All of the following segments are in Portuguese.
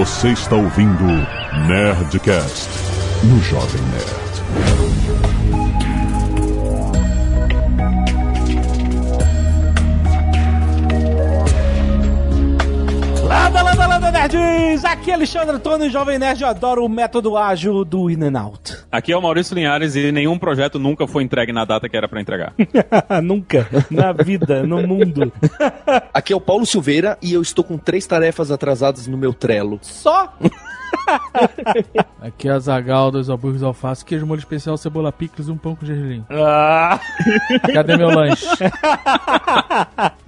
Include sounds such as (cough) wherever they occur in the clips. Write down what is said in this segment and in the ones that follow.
Você está ouvindo Nerdcast no Jovem Nerd. Landa, landa, landa, nerds! Aqui é Alexandre Antônio, Jovem Nerd, eu adoro o método ágil do In and Out. Aqui é o Maurício Linhares e nenhum projeto nunca foi entregue na data que era pra entregar. (laughs) Nunca, na vida, no mundo. (laughs) Aqui é o Paulo Silveira e eu estou com três tarefas atrasadas no meu Trello. Só (laughs) Aqui é a Zagal, dois hambúrgueres, alface, queijo molho especial, cebola picles e um pão com gergelim. Ah. Cadê meu lanche?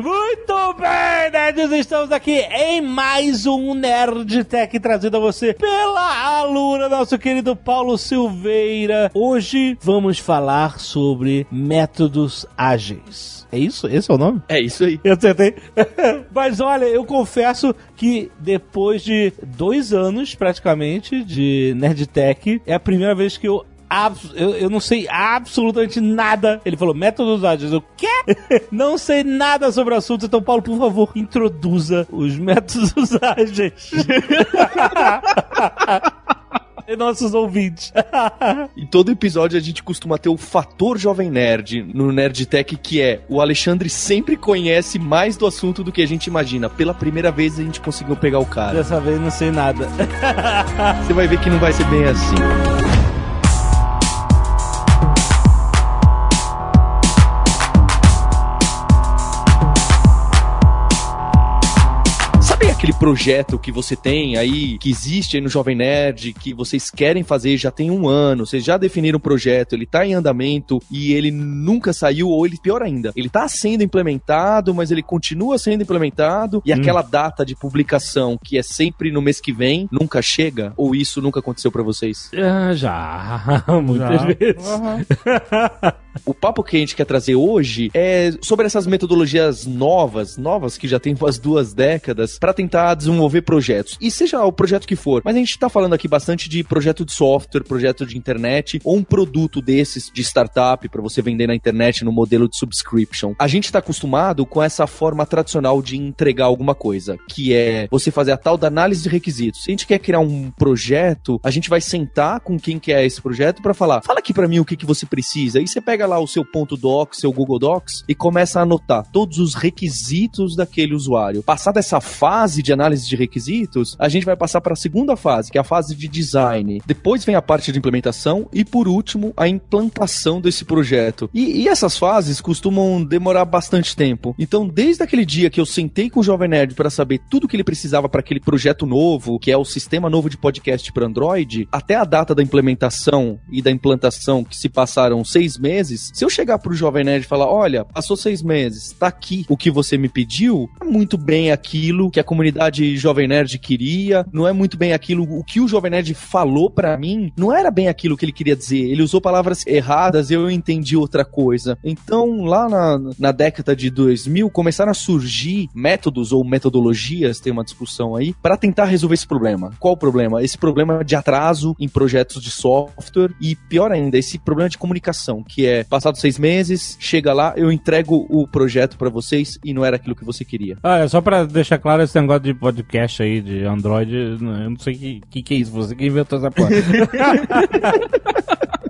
Muito bem, nerds! Estamos aqui em mais um Nerd Tech trazido a você pela aluna, nosso querido Paulo Silveira. Hoje vamos falar sobre métodos ágeis. É isso? Esse é o nome? É isso aí. Eu acertei. (laughs) Mas olha, eu confesso que depois de dois anos, praticamente, de Nerdtech, é a primeira vez que eu Eu, eu não sei absolutamente nada. Ele falou métodos ágeis. Eu quê? (laughs) não sei nada sobre o assunto. Então, Paulo, por favor, introduza os métodos (laughs) ágeis. (laughs) e nossos ouvintes. Em todo episódio a gente costuma ter o fator jovem nerd no Nerdtech, que é o Alexandre sempre conhece mais do assunto do que a gente imagina. Pela primeira vez a gente conseguiu pegar o cara. Dessa vez não sei nada. Você vai ver que não vai ser bem assim. Projeto que você tem aí, que existe aí no Jovem Nerd, que vocês querem fazer já tem um ano, vocês já definiram o projeto, ele tá em andamento e ele nunca saiu, ou ele, pior ainda, ele tá sendo implementado, mas ele continua sendo implementado, e aquela data de publicação, que é sempre no mês que vem, nunca chega? Ou isso nunca aconteceu pra vocês? Ah, já, (laughs) muitas Já. vezes. Aham. (laughs) O papo que a gente quer trazer hoje é sobre essas metodologias novas, novas que já tem umas duas décadas, para tentar desenvolver projetos. E seja o projeto que for, mas a gente tá falando aqui bastante de projeto de software, projeto de internet, ou um produto desses de startup para você vender na internet no modelo de subscription. A gente tá acostumado com essa forma tradicional de entregar alguma coisa, que é você fazer a tal da análise de requisitos. Se a gente quer criar um projeto, a gente vai sentar com quem quer esse projeto para falar: fala aqui para mim o que, que você precisa. Aí você pega lá o seu ponto docs, seu Google Docs e começa a anotar todos os requisitos daquele usuário. Passada essa fase de análise de requisitos, a gente vai passar para a segunda fase, que é a fase de design. Depois vem a parte de implementação e, por último, a implantação desse projeto. E, e essas fases costumam demorar bastante tempo. Então, desde aquele dia que eu sentei com o Jovem Nerd para saber tudo que ele precisava para aquele projeto novo, que é o sistema novo de podcast para Android, até a data da implementação e da implantação, que se passaram seis meses, se eu chegar pro Jovem Nerd e falar: olha, passou seis meses, tá aqui o que você me pediu, é muito bem aquilo que a comunidade Jovem Nerd queria, não é muito bem aquilo, o que o Jovem Nerd falou pra mim, não era bem aquilo que ele queria dizer. Ele usou palavras erradas eu entendi outra coisa. Então, lá na, na década de 2000, começaram a surgir métodos ou metodologias, tem uma discussão aí, para tentar resolver esse problema. Qual o problema? Esse problema de atraso em projetos de software e, pior ainda, esse problema de comunicação, que é, passados seis meses, chega lá, eu entrego o projeto pra vocês e não era aquilo que você queria. Ah, é só pra deixar claro esse negócio de podcast aí, de Android, eu não sei o que, que, que é isso, você que inventou essa porra. (laughs)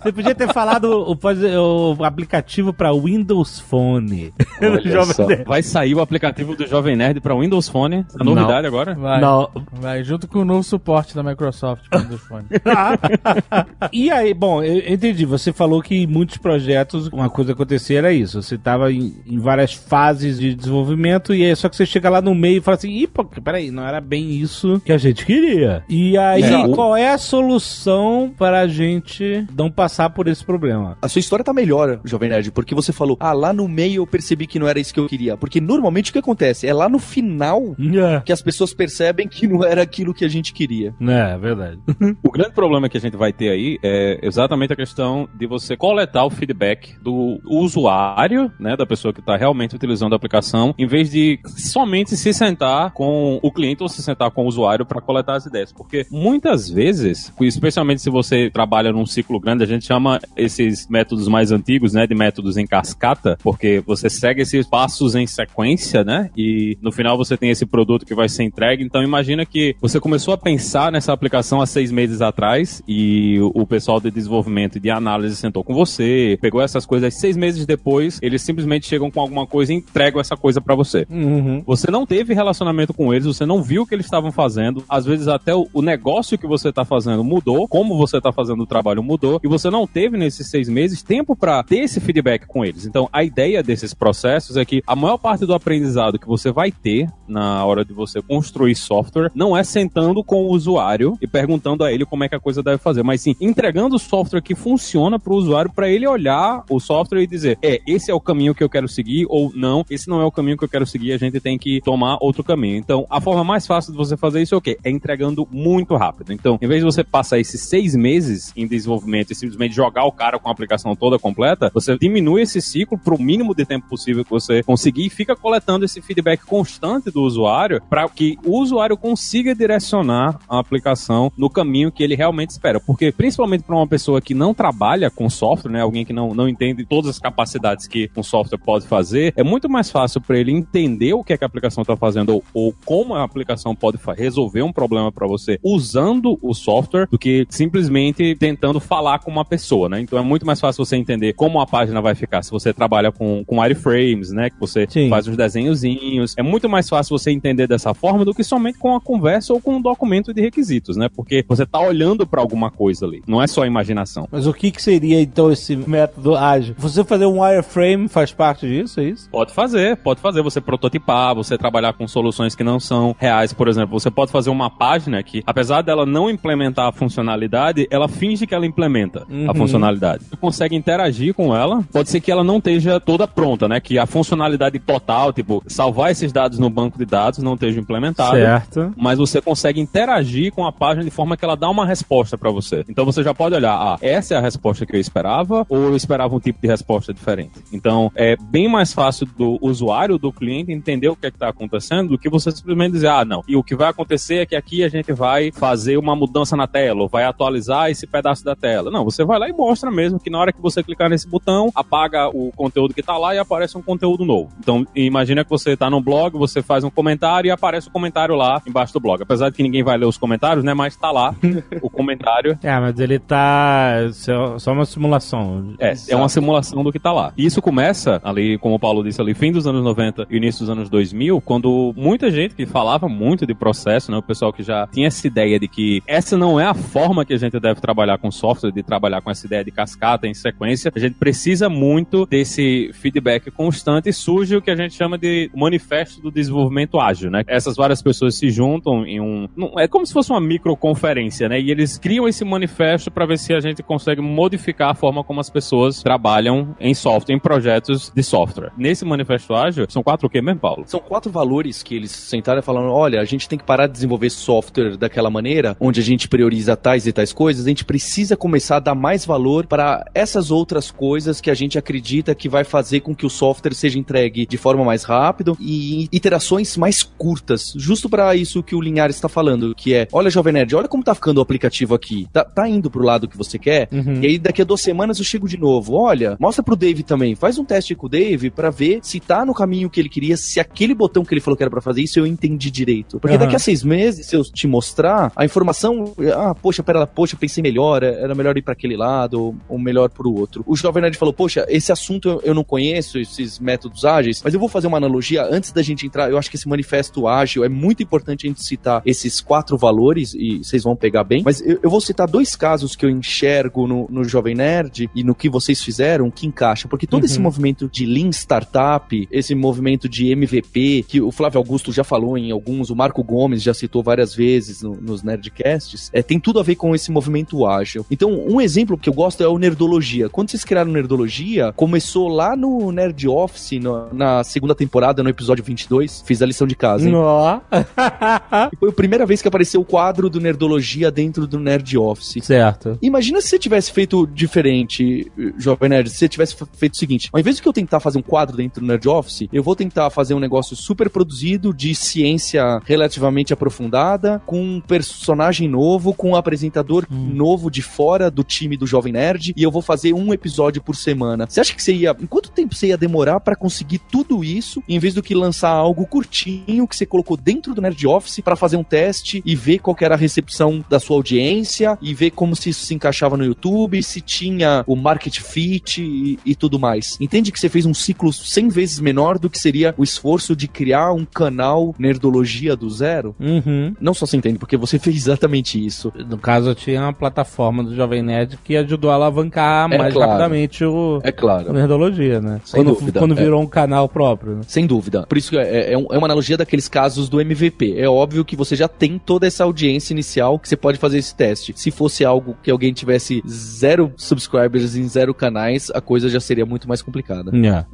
Você podia ter falado o, pod- o aplicativo pra Windows Phone. (laughs) Olha Jovem só. Nerd. Vai sair o aplicativo do Jovem Nerd pra Windows Phone. A novidade agora? Vai. Não. Vai, junto com o novo suporte da Microsoft pro Windows Phone. (laughs) e aí, bom, eu entendi. Você falou que muitos projetos uma coisa acontecia era isso. Você tava em, em várias fases de desenvolvimento e aí só que você chega lá no meio e fala assim, ih, pô, peraí, não era bem isso que a gente queria. E aí, É, qual é a solução para a gente não passar por esse problema? A sua história tá melhor, Jovem Nerd, porque você falou, ah, lá no meio eu percebi que não era isso que eu queria. Porque normalmente o que acontece? É lá no final É, que as pessoas percebem que não era aquilo que a gente queria. é verdade. (laughs) O grande problema que a gente vai ter aí é exatamente a questão de você coletar o feedback do usuário, né, da pessoa que está realmente utilizando a aplicação, em vez de somente se sentar com o cliente ou se sentar com o usuário para coletar as ideias. Porque muitas vezes, especialmente se você trabalha num ciclo grande, a gente chama esses métodos mais antigos, né, de métodos em cascata, porque você segue esses passos em sequência, né, e no final você tem esse produto que vai ser entregue. Então imagina que você começou a pensar nessa aplicação há seis meses atrás e o pessoal de desenvolvimento e de análise sentou com você, pegou essas coisas, seis meses depois eles simplesmente chegam com alguma coisa e entregam essa coisa para você. Uhum. Você não teve relacionamento com eles, você não viu o que eles estavam fazendo, às vezes até o, o negócio que você está fazendo mudou, como você está fazendo o trabalho mudou, e você não teve nesses seis meses tempo para ter esse feedback com eles. Então, a ideia desses processos é que a maior parte do aprendizado que você vai ter na hora de você construir software não é sentando com o usuário e perguntando a ele como é que a coisa deve fazer, mas sim entregando o software que funciona para o usuário para ele olhar o software e dizer, é, esse é o caminho que eu quero seguir ou não, esse não é o caminho que eu quero seguir, a gente tem que tomar outro caminho. Então, a forma mais fácil de você fazer isso é o quê? É entregando muito rápido. Então, em vez de você passar esses seis meses em desenvolvimento e simplesmente jogar o cara com a aplicação toda completa, você diminui esse ciclo para o mínimo de tempo possível que você conseguir e fica coletando esse feedback constante do usuário para que o usuário consiga direcionar a aplicação no caminho que ele realmente espera. Porque, principalmente para uma pessoa que não trabalha com software, né, alguém que não, não entende todas as capacidades que um software pode fazer, é muito mais fácil para ele entender o que, é que a aplicação está fazendo ou, ou, como a aplicação pode resolver um problema para você usando o software do que simplesmente tentando falar com uma pessoa, né? Então é muito mais fácil você entender como a página vai ficar se você trabalha com, com wireframes, né? Que você Sim. faz os desenhozinhos. É muito mais fácil você entender dessa forma do que somente com a conversa ou com um documento de requisitos, né? Porque você tá olhando para alguma coisa ali. Não é só imaginação. Mas o que, que seria então esse método ágil? Você fazer um wireframe faz parte disso, é isso? Pode fazer, pode fazer. Você prototipar, você trabalhar com soluções que não são reais, por exemplo. Você pode fazer uma página que, apesar dela não implementar a funcionalidade, ela finge que ela implementa Uhum. a funcionalidade. Você consegue interagir com ela. Pode ser que ela não esteja toda pronta, né? Que a funcionalidade total, tipo, salvar esses dados no banco de dados não esteja implementada. Certo. Mas você consegue interagir com a página de forma que ela dá uma resposta para você. Então você já pode olhar, ah, essa é a resposta que eu esperava ou eu esperava um tipo de resposta diferente. Então é bem mais fácil do usuário, do cliente entender o que é está acontecendo do que você simplesmente dizer, ah, não. E o que vai acontecer é que aqui a gente vai fazer uma mudança na tela ou vai atualizar esse pedaço da tela. Não, você vai lá e mostra mesmo que na hora que você clicar nesse botão, apaga o conteúdo que está lá e aparece um conteúdo novo. Então imagina que você está no blog, você faz um comentário e aparece o comentário lá embaixo do blog. Apesar de que ninguém vai ler os comentários, né? Mas tá lá (laughs) o comentário. É, mas ele tá. Só, só uma simulação. É, é uma simulação do que tá lá. E isso começa ali, como o Paulo disse ali, fim dos anos 90 e início dos anos 2000, quando muita gente que falava muito de processo, né? O pessoal que já tinha essa ideia de que essa não é a forma que a gente deve trabalhar com software, de trabalhar com essa ideia de cascata em sequência. A gente precisa muito desse feedback constante e surge o que a gente chama de manifesto do desenvolvimento ágil, né? Essas várias pessoas se juntam em um. É como se fosse uma microconferência, né? E eles criam esse manifesto para ver se a gente consegue modificar a forma como as pessoas trabalham em software, em projetos de software. Nesse manifesto ágil, são quatro o quê mesmo, Paulo? São quatro valores que eles sentaram e falaram: olha, a gente tem que parar de desenvolver software daquela maneira, onde a gente prioriza tais e tais coisas, a gente precisa começar a dar mais valor para essas outras coisas que a gente acredita que vai fazer com que o software seja entregue de forma mais rápida e em iterações mais curtas. Justo para isso que o Linhares está falando, que é: olha, Jovem Nerd, olha como tá ficando o aplicativo aqui. Tá, tá indo pro lado que você quer, Uhum. e aí daqui a duas semanas eu chego de novo. Olha, mostra pro Dave também. Faz um teste com o Dave pra ver se tá no caminho que ele queria, se aquele botão que ele falou que era pra fazer isso eu entendi direito. Porque Aham. daqui a seis meses, se eu te mostrar, a informação. Ah, poxa, pera lá, poxa, pensei melhor, era melhor ir pra aquele lado, ou, melhor pro outro. O Jovem Nerd falou, poxa, esse assunto eu, eu não conheço, esses métodos ágeis, mas eu vou fazer uma analogia antes da gente entrar. Eu acho que esse manifesto ágil é muito importante a gente citar esses quatro valores, e vocês vão pegar bem. Mas eu, eu vou citar dois casos que eu enxergo no, no Jovem Nerd e no que vocês fizeram que encaixa. Porque todo esse Uhum. movimento de Lean Startup, esse movimento de MVP, que o Flávio Augusto já falou em alguns, o Marco Gomes já citou várias vezes no- nos Nerdcasts, é, tem tudo a ver com esse movimento ágil. Então, um exemplo que eu gosto é o Nerdologia. Quando vocês criaram o Nerdologia, começou lá no Nerd Office, no- na segunda temporada, no episódio 22. Fiz a lição de casa, hein? (laughs) Foi a primeira vez que apareceu o quadro do Nerdologia dentro do Nerd Office. certo. Imagina se você tivesse feito diferente, Jovem Nerd, se você tivesse feito o seguinte: ao invés de que eu tentar fazer um quadro dentro do Nerd Office, eu vou tentar fazer um negócio super produzido, de ciência relativamente aprofundada, com um personagem novo, com um apresentador novo de fora do time do Jovem Nerd e eu vou fazer um episódio por semana. Você acha que você ia. Em quanto tempo você ia demorar para conseguir tudo isso, em vez do que lançar algo curtinho que você colocou dentro do Nerd Office para fazer um teste e ver qual era a recepção da sua audiência e ver como se isso se encaixava no YouTube, se tinha o market fit e, e tudo mais? Entende que você fez um ciclo 100 vezes menor do que seria o esforço de criar um canal Nerdologia do zero? Uhum. Não só se entende, porque você (laughs) fez exatamente isso. No caso, eu tinha uma plataforma do Jovem Nerd que ajudou a alavancar É mais claro. rapidamente o, É o claro. Nerdologia, né? Sem quando dúvida, quando é. virou um canal próprio, né? Sem dúvida. Por isso que é, é um- é uma analogia daqueles casos do MVP. É óbvio que você já tem toda essa audiência inicial que você pode fazer esse teste. Se fosse algo que alguém tivesse zero subscribers em zero canais, a coisa já seria muito mais complicada. Yeah.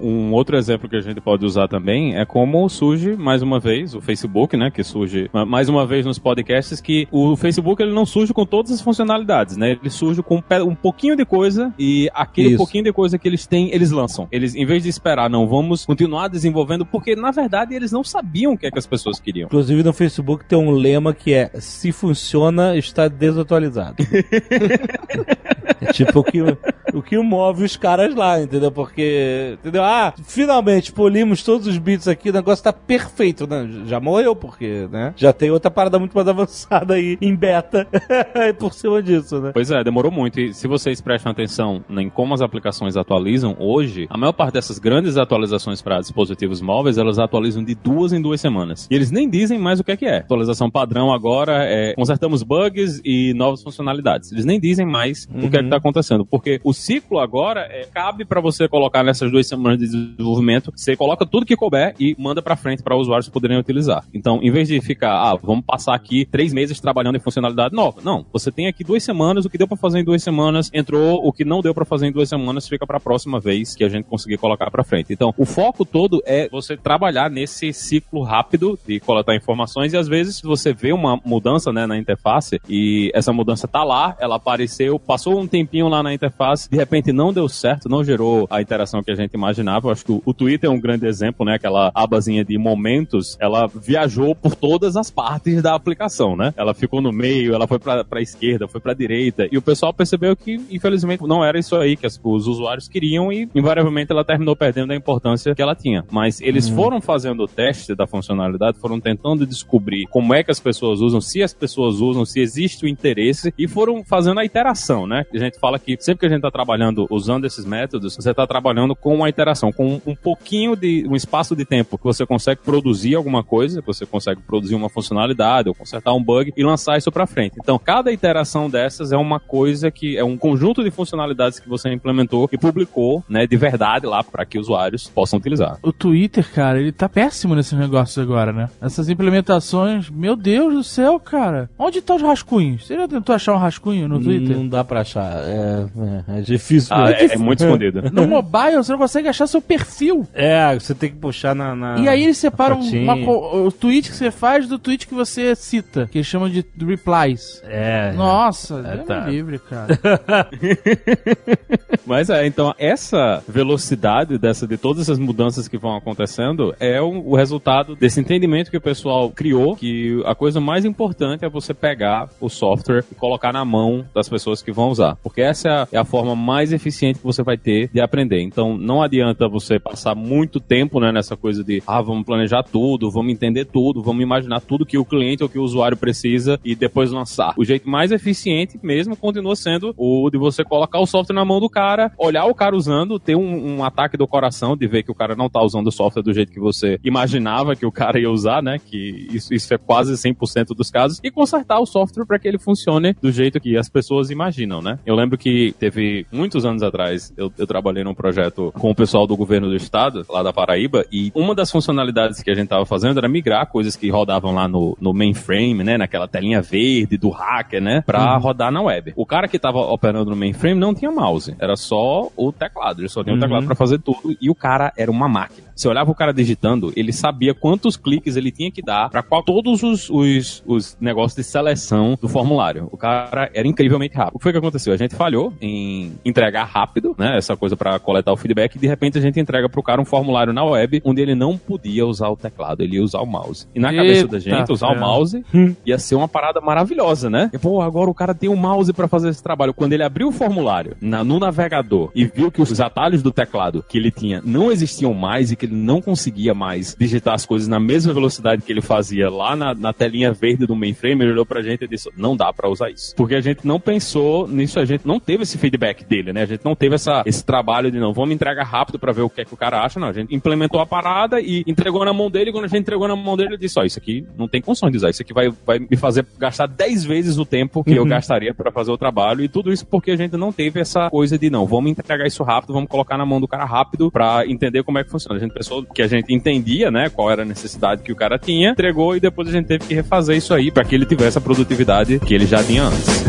Um outro exemplo que a gente pode usar também é como surge, mais uma vez, o Facebook, né? Que surge ma- mais uma vez nos podcasts, que o Facebook ele não surge com todas as funcionalidades, né? Ele surge com um pouquinho de coisa e aquele Isso. pouquinho de coisa que eles têm, eles lançam. Eles, em vez de esperar, não, vamos continuar desenvolvendo, porque na verdade eles não sabiam o que, é que as pessoas queriam. Inclusive no Facebook tem um lema que é se funciona, está desatualizado. (laughs) é tipo o que, o que move os caras lá, entendeu? Porque, entendeu? Ah, finalmente polimos todos os bits aqui, o negócio tá perfeito, né? Já morreu, porque, né? Já tem outra parada muito mais (laughs) avançada aí em beta (laughs) por cima disso, né? Pois é, demorou muito. E se vocês prestam atenção em como as aplicações atualizam hoje, a maior parte dessas grandes atualizações para dispositivos móveis, elas atualizam de duas em duas semanas. E eles nem dizem mais o que é que é. Atualização padrão agora é consertamos bugs e novas funcionalidades. Eles nem dizem mais o que é que está acontecendo, porque o ciclo agora é, cabe para você colocar nessas duas semanas de desenvolvimento, você coloca tudo que couber e manda para frente para usuários poderem utilizar. Então, em vez de ficar, ah, vamos passar aqui três meses trabalhando em funcionalidade nova, não. Você tem aqui duas semanas, o que deu para fazer em duas semanas entrou, o que não deu para fazer em duas semanas fica para a próxima vez que a gente conseguir colocar para frente. Então, o foco todo é você trabalhar nesse ciclo rápido de coletar informações e às vezes você vê uma mudança né, na interface e essa mudança tá lá, ela apareceu, passou um tempinho lá na interface, de repente não deu certo, não gerou a interação que a gente imaginava. Eu acho que o, o Twitter é um grande exemplo, né? Aquela abazinha de momentos, ela viajou por todas as partes da aplicação, né? Ela ficou no meio, ela foi pra, pra esquerda, foi pra direita, e o pessoal percebeu que, infelizmente, não era isso aí que as- os usuários queriam e, invariavelmente, ela terminou perdendo a importância que ela tinha. Mas eles foram fazendo o teste da funcionalidade, foram tentando descobrir como é que as pessoas usam, se as pessoas usam, se existe o interesse, e foram fazendo a iteração, né? A gente fala que sempre que a gente tá trabalhando usando esses métodos, você tá trabalhando com a interação, com um pouquinho de um espaço de tempo que você consegue produzir alguma coisa, que você consegue produzir uma funcionalidade ou consertar um bug e lançar isso para frente. Então, cada iteração dessas é uma coisa que é um conjunto de funcionalidades que você implementou e publicou, né, de verdade lá para que usuários possam utilizar. O Twitter, cara, ele tá péssimo nesses negócios agora, né? Essas implementações, meu Deus do céu, cara. Onde tá os rascunhos? Você já tentou achar um rascunho no Twitter? Não dá pra achar. É, é, é difícil. Ah, mesmo. é, é muito escondido. (laughs) No mobile, você não consegue achar seu perfil. É, você tem que puxar na. na- E aí eles separam uma o tweet que você faz do tweet que você cita, que eles chamam de replies. É. Nossa, É, tá. livre, cara. (laughs) Mas é, então essa velocidade dessa de todas essas mudanças que vão acontecendo é o, o resultado desse entendimento que o pessoal criou, que a coisa mais importante é você pegar o software e colocar na mão das pessoas que vão usar, porque essa é a, é a forma mais eficiente que você vai ter de aprender. Então não adianta você passar muito tempo né, nessa coisa de ah, vamos planejar tudo, vamos entender tudo, vamos imaginar tudo que o cliente ou que o usuário precisa e depois lançar. O jeito mais eficiente mesmo continua sendo o de você colocar o software na mão do cara, olhar o cara usando, ter um, um ataque do coração de ver que o cara não tá usando o software do jeito que você imaginava que o cara ia usar, né? Que isso, isso é quase 100% dos casos, e consertar o software para que ele funcione do jeito que as pessoas imaginam, né? Eu lembro que teve muitos anos atrás, eu, eu trabalhei num projeto com o pessoal do governo do estado, lá da Paraíba, e uma das funcionalidades que a gente tava fazendo era migrar coisas que rodavam lá no, no mainframe, né? Naquela telinha verde do hacker, né? Pra rodar na web. O cara que tava operando no mainframe não tinha mouse, era só o teclado, ele só tinha o teclado pra fazer tudo, e o cara era uma máquina. Você olhava o cara digitando, ele sabia quantos cliques ele tinha que dar para qual todos os, os, os negócios de seleção do formulário. O cara era incrivelmente rápido. O que foi que aconteceu? A gente falhou em entregar rápido, né? Essa coisa para coletar o feedback e de repente a gente entrega pro cara um formulário na web onde ele não podia usar o teclado, ele ia usar o mouse. E na cabeça Eita da gente, usar o ferro. mouse ia ser uma parada maravilhosa, né? E, pô, agora o cara tem um mouse para fazer esse trabalho. Quando ele abriu o formulário na- no navegador e viu que os atalhos do teclado que ele tinha não existiam mais e que ele não conseguia mais digitar as coisas na mesma velocidade que ele fazia lá na, na telinha verde do mainframe, ele olhou pra gente e disse: não dá pra usar isso. Porque a gente não pensou nisso, a gente não teve esse feedback dele, né? A gente não teve essa, esse trabalho de não, vamos entregar rápido pra ver o que é que o cara acha, não. A gente implementou a parada e entregou na mão dele, e quando a gente entregou na mão dele, ele disse: ó, isso aqui não tem condições de usar, isso aqui vai, vai me fazer gastar 10 vezes o tempo que eu gastaria pra fazer o trabalho, e tudo isso porque a gente não teve essa coisa de não, vamos entregar isso rápido, vamos colocar na mão do cara rápido pra entender como é que funciona. A gente pensou que a gente entendia, né, qual era a necessidade que o cara tinha, entregou e depois a gente teve que refazer isso aí pra que ele tivesse a produtividade que ele já tinha antes.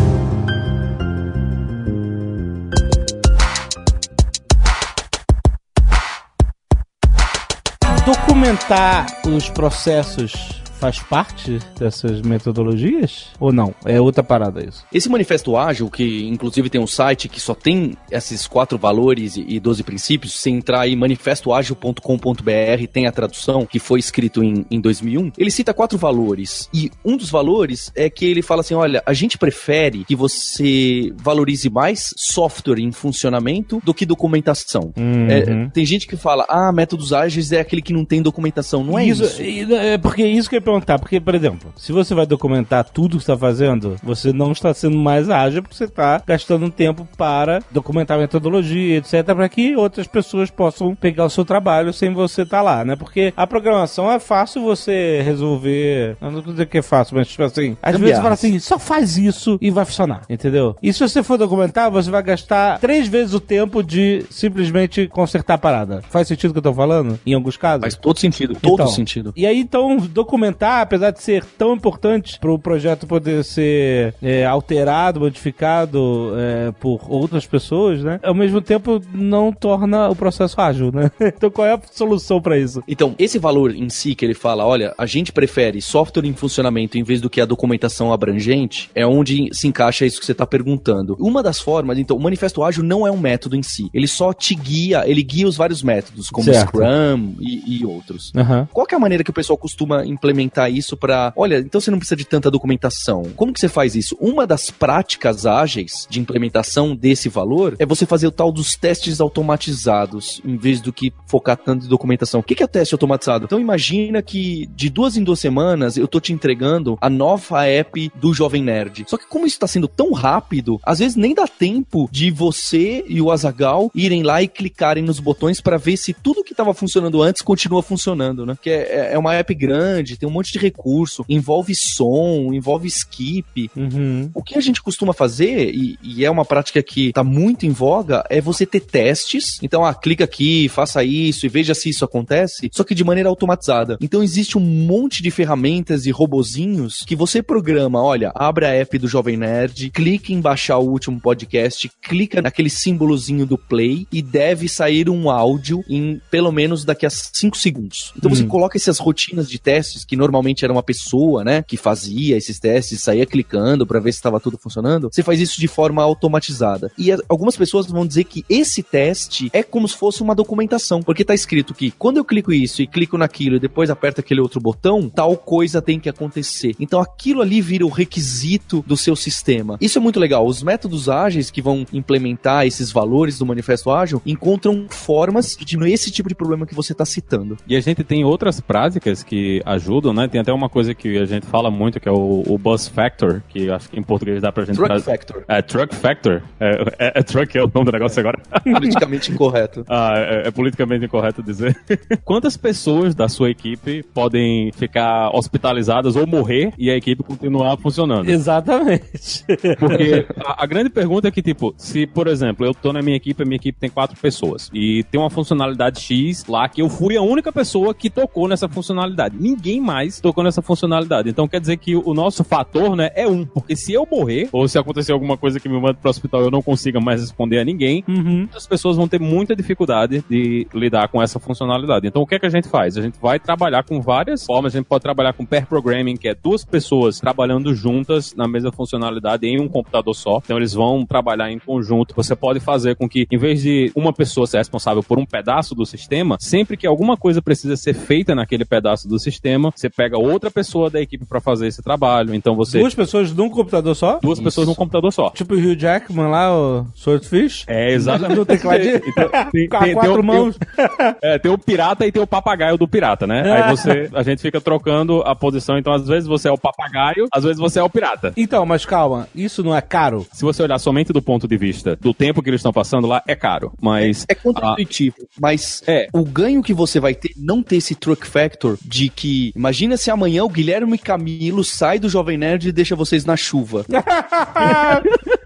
Documentar os processos faz parte dessas metodologias? Ou não? É outra parada isso. Esse manifesto ágil, que inclusive tem um site que só tem esses quatro valores e e 12 princípios, se entrar aí manifestoagil.com.br, tem a tradução, que foi escrito em, em 2001, ele cita quatro valores. E um dos valores é que ele fala assim: olha, a gente prefere que você valorize mais software em funcionamento do que documentação. É, tem gente que fala, ah, métodos ágeis é aquele que não tem documentação. Não é isso. e- É porque é isso que eu perguntar. Porque, por exemplo, se você vai documentar tudo que você está fazendo, você não está sendo mais ágil porque você está gastando tempo para documentar metodologia, etc., para que outras pessoas possam pegar o seu trabalho sem você estar lá, né? Porque a programação é fácil você resolver. Eu não vou dizer que é fácil, mas tipo assim, às vezes você fala assim, só faz isso e vai funcionar, entendeu? E se você for documentar, você vai gastar três vezes o tempo de simplesmente consertar a parada. Faz sentido o que eu tô falando? Em alguns casos? Faz todo sentido, todo Então, sentido. E aí, então, documentar, apesar de ser tão importante para o projeto poder ser é, alterado, modificado é, por outras pessoas, né? Ao mesmo tempo, não torna o processo ágil, né? (laughs) então, qual é a solução para isso? Então, esse valor em si que ele fala, olha, a gente prefere software em funcionamento em vez do que a documentação abrangente, é onde se encaixa isso que você está perguntando. Uma das formas, então, o manifesto ágil não é um método em si. Ele só te guia, ele guia os vários métodos, como Certo. Scrum e, e outros. Aham. Qual que é a maneira que o pessoal costuma implementar isso para, olha, então você não precisa de tanta documentação. Como que você faz isso? Uma das práticas ágeis de implementação desse valor é você fazer o tal dos testes automatizados, em vez do que focar tanto em documentação. O que é o teste automatizado? Então imagina que de duas em duas semanas eu tô te entregando a nova app do Jovem Nerd. Só que como isso tá sendo tão rápido, às vezes nem dá tempo de você e o Azagal irem lá e clicarem nos botões para ver se tudo que estava funcionando antes continua funcionando, né? Que é, é uma app grande, tem um monte de recurso, envolve som, envolve skip. Uhum. O que a gente costuma fazer, e, e é uma prática que tá muito em voga, é você ter testes. Então, ah, clica aqui, faça isso e veja se isso acontece, só que de maneira automatizada. Então, existe um monte de ferramentas e robozinhos que você programa, olha, abre a app do Jovem Nerd, clique em baixar o último podcast, clica naquele símbolozinho do play e deve sair um áudio em pelo menos daqui a 5 segundos. Então, você coloca essas rotinas de testes, que normalmente era uma pessoa, né, que fazia esses testes, saía clicando para ver se estava tudo funcionando. Você faz isso de forma automatizada. E algumas pessoas vão dizer que esse teste é como se fosse uma documentação, porque tá escrito que quando eu clico isso e clico naquilo e depois aperto aquele outro botão, tal coisa tem que acontecer. Então aquilo ali vira o requisito do seu sistema. Isso é muito legal. Os métodos ágeis que vão implementar esses valores do manifesto ágil encontram formas de diminuir esse tipo de problema que você está citando. E a gente tem outras práticas que ajudam, né? Tem até uma coisa que a gente fala muito, que é o, o Bus Factor, que eu acho que em português dá pra gente... Truck tra- Factor. É, Truck Factor. É, é, é Truck é o nome do negócio agora. (laughs) Politicamente incorreto. Ah, é, é politicamente incorreto dizer. (laughs) Quantas pessoas da sua equipe podem ficar hospitalizadas ou morrer e a equipe continuar funcionando? Exatamente. (laughs) Porque a, a grande pergunta é que, tipo, se, por exemplo, eu tô na minha equipe, a minha equipe tem quatro pessoas, e tem uma funcionalidade X lá que eu fui a única pessoa que tocou nessa funcionalidade. Ninguém mais reais tocando essa funcionalidade. Então quer dizer que o nosso fator, né, é um. Porque se eu morrer, ou se acontecer alguma coisa que me manda pro hospital e eu não consiga mais responder a ninguém, Uhum. muitas pessoas vão ter muita dificuldade de lidar com essa funcionalidade. Então, o que é que a gente faz? A gente vai trabalhar com várias formas. A gente pode trabalhar com pair programming, que é duas pessoas trabalhando juntas na mesma funcionalidade em um computador só. Então, eles vão trabalhar em conjunto. Você pode fazer com que, em vez de uma pessoa ser responsável por um pedaço do sistema, sempre que alguma coisa precisa ser feita naquele pedaço do sistema, você pega outra pessoa da equipe para fazer esse trabalho. Então, você Duas pessoas num computador só? duas pessoas num computador só. Tipo o Hugh Jackman lá, o Swordfish? É, exatamente. No tecladinho? (laughs) Então, tem- Com a tem- quatro tem o- mãos. (laughs) É, tem o pirata e tem o papagaio do pirata, né? Aí você, a gente fica trocando a posição, então às vezes você é o papagaio, às vezes você é o pirata. Então, mas calma, isso não é caro? Se você olhar somente do ponto de vista do tempo que eles estão passando lá, é caro, mas É contra-intuitivo, mas É. o ganho que você vai ter, não ter esse truck factor de que, imagina se amanhã o Guilherme Camilo sai do Jovem Nerd e deixa vocês na chuva. (laughs)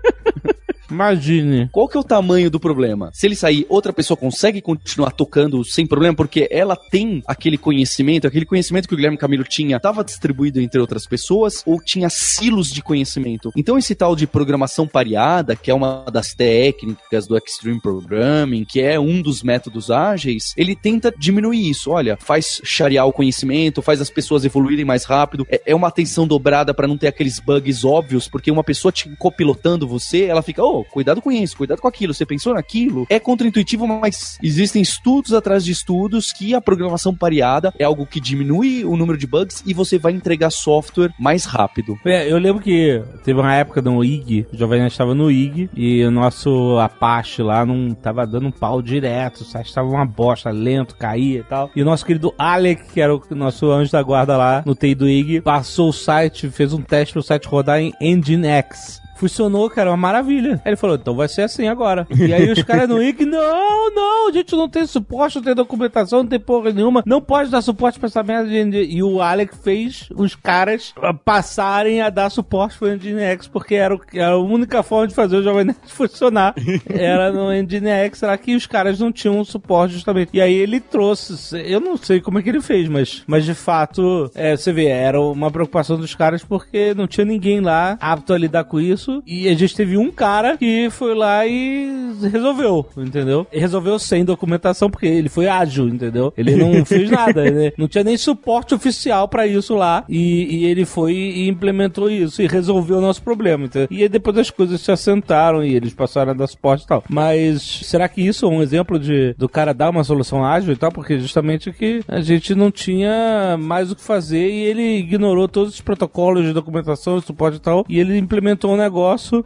Imagine. Qual que é o tamanho do problema? Se ele sair, outra pessoa consegue continuar tocando sem problema, porque ela tem aquele conhecimento, aquele conhecimento que o Guilherme Camilo tinha, estava distribuído entre outras pessoas, ou tinha silos de conhecimento. Então esse tal de programação pareada, que é uma das técnicas do Extreme Programming, que é um dos métodos ágeis, ele tenta diminuir isso. Olha, faz charear o conhecimento, faz as pessoas evoluírem mais rápido. É, é uma atenção dobrada para não ter aqueles bugs óbvios, porque uma pessoa te copilotando você, ela fica, oh, cuidado com isso, cuidado com aquilo, você pensou naquilo. É contraintuitivo, mas existem estudos atrás de estudos que a programação pareada é algo que diminui o número de bugs e você vai entregar software mais rápido. É, eu lembro que teve uma época no IG, o Jovem estava no IG, e o nosso Apache lá não tava dando um pau direto, o site tava uma bosta, lento, caía e tal. E o nosso querido Alec, que era o nosso anjo da guarda lá no TI do IG, passou o site, fez um teste pro site rodar em Nginx. Funcionou, cara, uma maravilha. Aí ele falou, então vai ser assim agora. E aí os caras no (laughs) IG, não, não, a gente não tem suporte, não tem documentação, não tem porra nenhuma, não pode dar suporte pra essa merda de. E o Alec fez os caras ah, passarem a dar suporte pro Nginx, porque era, o- era a única forma de fazer o Jovem Nerd (laughs) funcionar. Era no Nginx, será que os caras não tinham suporte justamente. E aí ele trouxe, eu não sei como é que ele fez, mas, mas de fato, é, você vê, era uma preocupação dos caras porque não tinha ninguém lá apto a lidar com isso. E a gente teve um cara que foi lá e resolveu, entendeu? E resolveu sem documentação, porque ele foi ágil, entendeu? Ele não (laughs) fez nada, ele não tinha nem suporte oficial pra isso lá. E, e ele foi e implementou isso e resolveu o nosso problema, entendeu? E aí depois as coisas se assentaram e eles passaram a dar suporte e tal. Mas será que isso é um exemplo de do cara dar uma solução ágil e tal? Porque justamente que a gente não tinha mais o que fazer e ele ignorou todos os protocolos de documentação, de suporte e tal, e ele implementou um negócio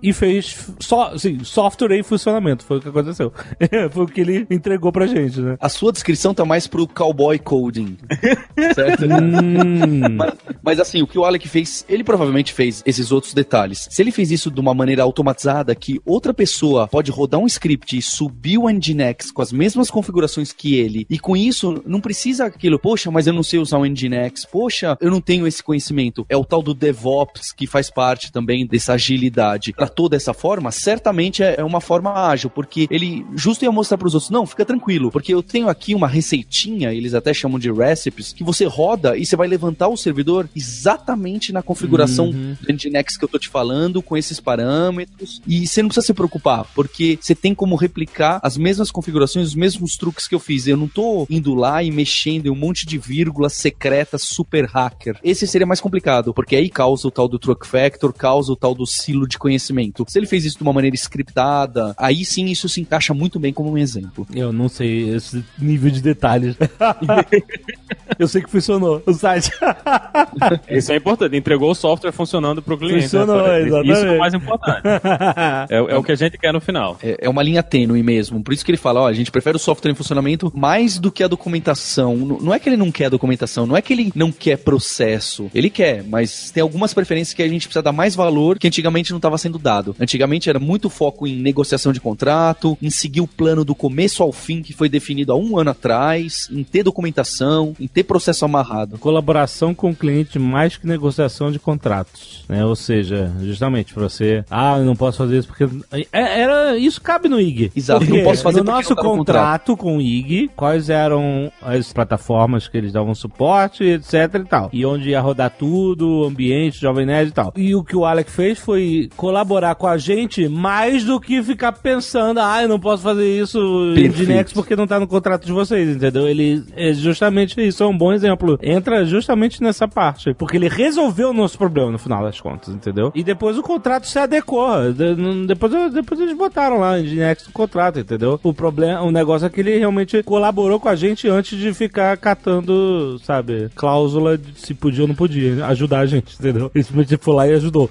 e fez só, assim, software em funcionamento. Foi o que aconteceu. (laughs) Foi o que ele entregou pra gente, né? A sua descrição tá mais pro cowboy coding. (laughs) certo? Hum. Mas, mas assim, o que o Alec fez, ele provavelmente fez esses outros detalhes. Se ele fez isso de uma maneira automatizada, que outra pessoa pode rodar um script e subir o Nginx com as mesmas configurações que ele, e com isso não precisa aquilo, poxa, mas eu não sei usar o Nginx, poxa, eu não tenho esse conhecimento. É o tal do DevOps que faz parte também dessa agilidade. Tratou dessa forma, certamente é é uma forma ágil, porque ele justo ia mostrar para os outros, não, fica tranquilo, porque eu tenho aqui uma receitinha, eles até chamam de recipes, que você roda e você vai levantar o servidor exatamente na configuração do Nginx que eu tô te falando, com esses parâmetros, e você não precisa se preocupar, porque você tem como replicar as mesmas configurações, os mesmos truques que eu fiz. Eu não tô indo lá e mexendo em um monte de vírgulas secretas super hacker. Esse seria mais complicado, porque aí causa o tal do truck factor, causa o tal do silo de conhecimento. Se ele fez isso de uma maneira scriptada, aí sim isso se encaixa muito bem como um exemplo. Eu não sei esse nível de detalhes. (laughs) eu sei que funcionou o site. (laughs) Isso é importante. Entregou o software funcionando pro cliente. Funcionou, né? exatamente. Isso é o mais importante. (laughs) É, é o que a gente quer no final. É, é uma linha tênue mesmo. Por isso que ele fala, ó, a gente prefere o software em funcionamento mais do que a documentação. N- não é que ele não quer a documentação, não é que ele não quer processo. Ele quer, mas tem algumas preferências que a gente precisa dar mais valor que antigamente não estava sendo dado. Antigamente era muito foco em negociação de contrato, em seguir o plano do começo ao fim que foi definido há um ano atrás, em ter documentação, em ter processo amarrado. Colaboração com o cliente mais que negociação de contratos, né? Ou seja, justamente para você, ah, eu não posso fazer isso porque é, era isso cabe no IG. Exato, Porque não posso fazer no nosso no contrato com o IG, quais eram as plataformas que eles davam suporte, etc e tal. E onde ia rodar tudo, ambiente, Jovem Nerd e tal. E o que o Alec fez foi colaborar com a gente mais do que ficar pensando, ah, eu não posso fazer isso em Perfeito. Dinex porque não tá no contrato de vocês, entendeu? Ele é justamente isso, é um bom exemplo. Entra justamente nessa parte. Porque ele resolveu o nosso problema no final das contas, entendeu? E depois o contrato se adequou. De- Depois, depois eles botaram lá em Dinex no contrato, entendeu? O problema, o negócio é que ele realmente colaborou com a gente antes de ficar catando, sabe, cláusula de se podia ou não podia ajudar a gente, entendeu? Ele simplesmente foi lá e ajudou.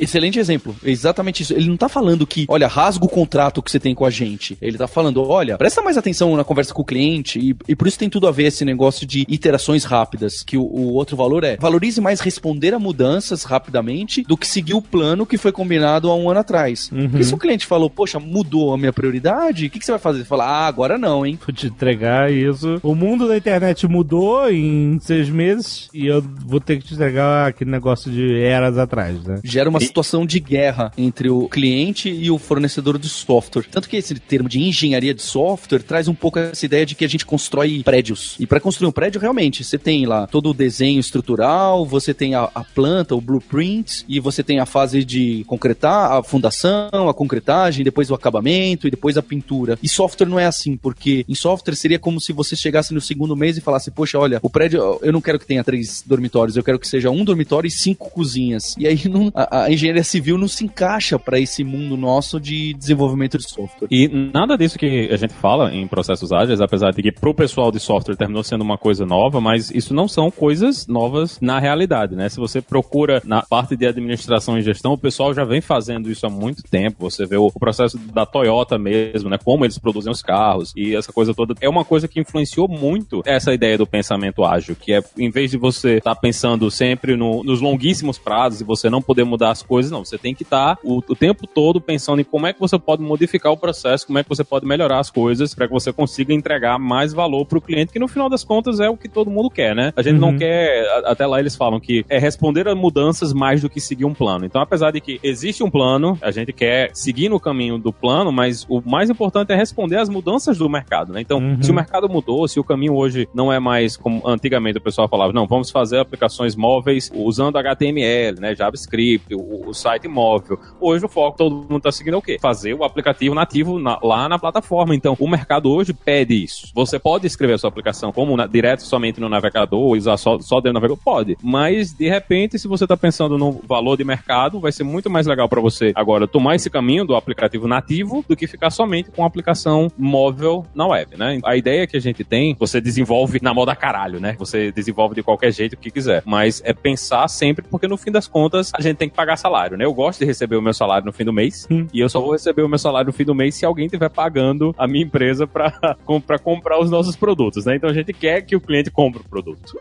Excelente exemplo. Exatamente isso. Ele não tá falando que, olha, rasga o contrato que você tem com a gente. Ele tá falando, olha, presta mais atenção na conversa com o cliente e, e por isso tem tudo a ver esse negócio de iterações rápidas, que o, o outro valor é valorize mais responder a mudanças rapidamente do que seguir o plano que foi combinado há um ano atrás. Porque se o cliente falou, poxa, mudou a minha prioridade, o que, que você vai fazer? Falar, ah, agora não, hein? Vou te entregar isso. O mundo da internet mudou em seis meses e eu vou ter que te entregar aquele negócio de eras atrás, né? gera uma situação de guerra entre o cliente e o fornecedor de software. Tanto que esse termo de engenharia de software traz um pouco essa ideia de que a gente constrói prédios. E para construir um prédio, realmente, você tem lá todo o desenho estrutural, você tem a, a planta, o blueprint, e você tem a fase de concretar, a fundação, a concretagem, depois o acabamento e depois a pintura. E software não é assim, porque em software seria como se você chegasse no segundo mês e falasse, poxa, olha, o prédio, eu não quero que tenha três dormitórios, eu quero que seja um dormitório e cinco cozinhas. E aí (laughs) não- a, a engenharia civil não se encaixa para esse mundo nosso de desenvolvimento de software. E nada disso que a gente fala em processos ágeis, apesar de que pro pessoal de software terminou sendo uma coisa nova, mas isso não são coisas novas na realidade, né? Se você procura na parte de administração e gestão, o pessoal já vem fazendo isso há muito tempo. Você vê o, processo da Toyota mesmo, né? Como eles produzem os carros e essa coisa toda. É uma coisa que influenciou muito essa ideia do pensamento ágil, que é, em vez de você estar pensando sempre no- nos longuíssimos prazos e você não poder mudar as coisas, não. Você tem que estar o, o tempo todo pensando em como é que você pode modificar o processo, como é que você pode melhorar as coisas para que você consiga entregar mais valor para o cliente, que no final das contas é o que todo mundo quer, né? A gente não quer, até lá eles falam que é responder a mudanças mais do que seguir um plano. Então, apesar de que existe um plano, a gente quer seguir no caminho do plano, mas o mais importante é responder às mudanças do mercado, né? Então, Uhum. se o mercado mudou, se o caminho hoje não é mais como antigamente o pessoal falava, não, vamos fazer aplicações móveis usando HTML, né, JavaScript, o, o site móvel. Hoje o foco todo mundo está seguindo é o quê? Fazer o aplicativo nativo na- lá na plataforma. Então, o mercado hoje pede isso. Você pode escrever a sua aplicação como na- direto somente no navegador, usar só, só dentro do navegador? Pode. Mas, de repente, se você está pensando no valor de mercado, vai ser muito mais legal para você agora tomar esse caminho do aplicativo nativo do que ficar somente com a aplicação móvel na web, né? A ideia que a gente tem, você desenvolve na moda caralho, né? Você desenvolve de qualquer jeito que quiser. Mas é pensar sempre, porque no fim das contas, a gente tem que pagar salário, né? Eu gosto de receber o meu salário no fim do mês Hum. e eu só vou receber o meu salário no fim do mês se alguém estiver pagando a minha empresa para (laughs) comprar os nossos produtos, né? Então a gente quer que o cliente compre o produto.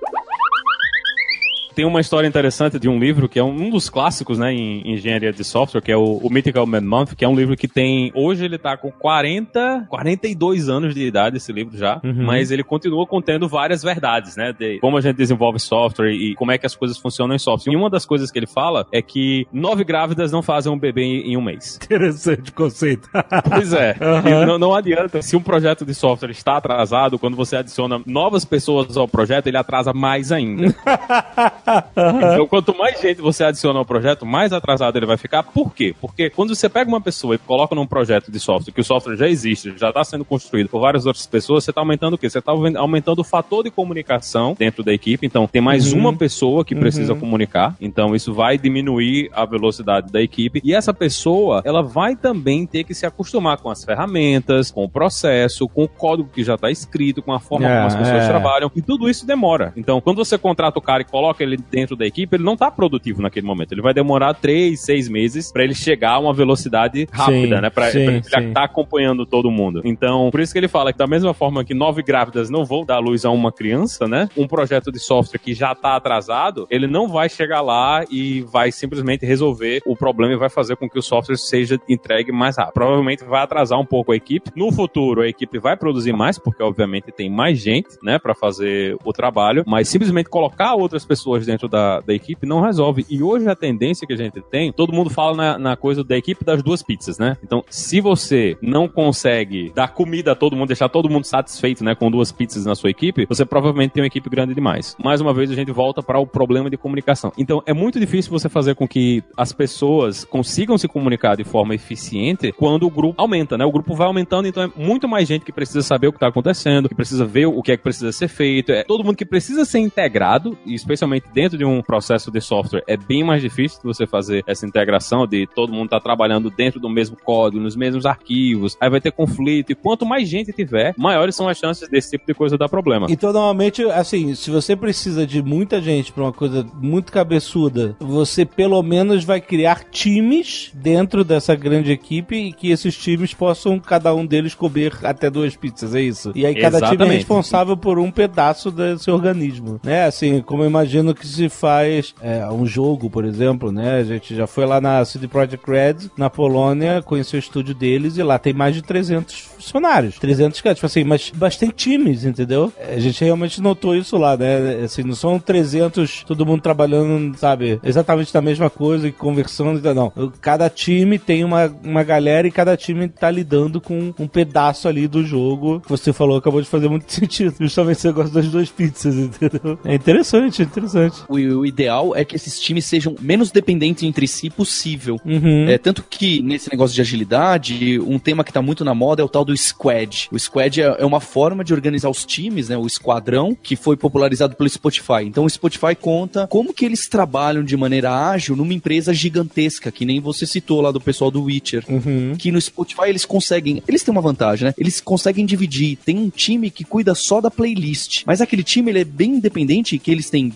Tem uma história interessante de um livro que é um dos clássicos, né, em engenharia de software, que é o, o Mythical Man Month, que é um livro que tem, hoje ele tá com 40, 42 anos de idade esse livro já, Uhum. mas ele continua contendo várias verdades, né, de como a gente desenvolve software e como é que as coisas funcionam em software. E uma das coisas que ele fala é que nove grávidas não fazem um bebê em, em um mês. (laughs) Interessante conceito. Pois é. E não, não adianta. Se um projeto de software está atrasado, quando você adiciona novas pessoas ao projeto, ele atrasa mais ainda. (laughs) (laughs) Então, quanto mais gente você adiciona ao projeto, mais atrasado ele vai ficar. Por quê? Porque quando você pega uma pessoa e coloca num projeto de software, que o software já existe, já está sendo construído por várias outras pessoas, você está aumentando o quê? Você está aumentando o fator de comunicação dentro da equipe. Então, tem mais Uhum. uma pessoa que precisa Uhum. comunicar. Então, isso vai diminuir a velocidade da equipe. E essa pessoa, ela vai também ter que se acostumar com as ferramentas, com o processo, com o código que já está escrito, com a forma É, como as pessoas é. trabalham. E tudo isso demora. Então, quando você contrata o cara e coloca ele ele dentro da equipe, ele não tá produtivo naquele momento. Ele vai demorar três, seis meses para ele chegar a uma velocidade rápida, Sim, né? Pra, sim, pra ele sim. estar acompanhando todo mundo. Então, por isso que ele fala que da mesma forma que nove grávidas não vão dar luz a uma criança, né? Um projeto de software que já tá atrasado, ele não vai chegar lá e vai simplesmente resolver o problema e vai fazer com que o software seja entregue mais rápido. Provavelmente vai atrasar um pouco a equipe. No futuro, a equipe vai produzir mais, porque obviamente tem mais gente, né, para fazer o trabalho, mas simplesmente colocar outras pessoas dentro da, da equipe não resolve. E hoje a tendência que a gente tem, todo mundo fala na, na coisa da equipe das duas pizzas, né? Então, se você não consegue dar comida a todo mundo, deixar todo mundo satisfeito, né, com duas pizzas na sua equipe, você provavelmente tem uma equipe grande demais. Mais uma vez, a gente volta para o problema de comunicação. Então, é muito difícil você fazer com que as pessoas consigam se comunicar de forma eficiente quando o grupo aumenta, né? O grupo vai aumentando, então é muito mais gente que precisa saber o que está acontecendo, que precisa ver o que é que precisa ser feito. É todo mundo que precisa ser integrado, e especialmente dentro de um processo de software, é bem mais difícil você fazer essa integração de todo mundo estar trabalhando dentro do mesmo código, nos mesmos arquivos. Aí vai ter conflito, e quanto mais gente tiver, maiores são as chances desse tipo de coisa dar problema. Então, normalmente, assim, se você precisa de muita gente pra uma coisa muito cabeçuda, você pelo menos vai criar times dentro dessa grande equipe e que esses times possam, cada um deles, comer até duas pizzas, é isso? E aí cada time é Exatamente. responsável por um pedaço desse organismo, né? Assim, como eu imagino que se faz é, um jogo, por exemplo, né? A gente já foi lá na CD Projekt Red, na Polônia, conheceu o estúdio deles e lá tem mais de 300 funcionários. 300 caras, tipo assim, mas bastante times, entendeu? A gente realmente notou isso lá, né? Assim, não são 300, todo mundo trabalhando, sabe, exatamente na mesma coisa e conversando, não. Cada time tem uma, uma galera e cada time tá lidando com um pedaço ali do jogo que você falou, acabou de fazer muito (laughs) sentido. Justamente esse negócio das duas pizzas, entendeu? É interessante, interessante. O, o ideal é que esses times sejam menos dependentes entre si possível. Uhum. É, tanto que nesse negócio de agilidade, um tema que tá muito na moda é o tal do squad. O squad é, é uma forma de organizar os times, né? O esquadrão, que foi popularizado pelo Spotify. Então o Spotify conta como que eles trabalham de maneira ágil numa empresa gigantesca, que nem você citou lá do pessoal do Witcher. Uhum. Que no Spotify eles conseguem. Eles têm uma vantagem, né? Eles conseguem dividir. Tem um time que cuida só da playlist. Mas aquele time ele é bem independente, que eles têm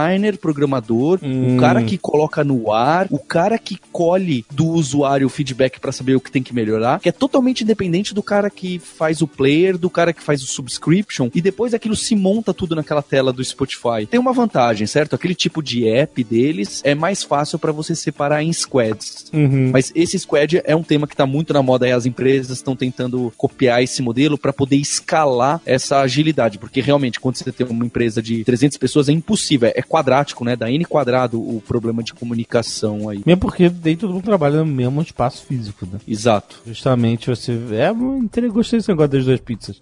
designer, programador, Hum. o cara que coloca no ar, o cara que colhe do usuário o feedback pra saber o que tem que melhorar, que é totalmente independente do cara que faz o player, do cara que faz o subscription, e depois aquilo se monta tudo naquela tela do Spotify. Tem uma vantagem, certo? Aquele tipo de app deles é mais fácil pra você separar em squads. Uhum. Mas esse squad é um tema que está muito na moda e as empresas estão tentando copiar esse modelo para poder escalar essa agilidade, porque realmente quando você tem uma empresa de 300 pessoas é impossível, é quadrático, né? Da N quadrado o problema de comunicação aí. Mesmo porque nem todo mundo trabalha no mesmo espaço físico, né? Exato. Justamente você. É, muito- gostei desse negócio das duas pizzas.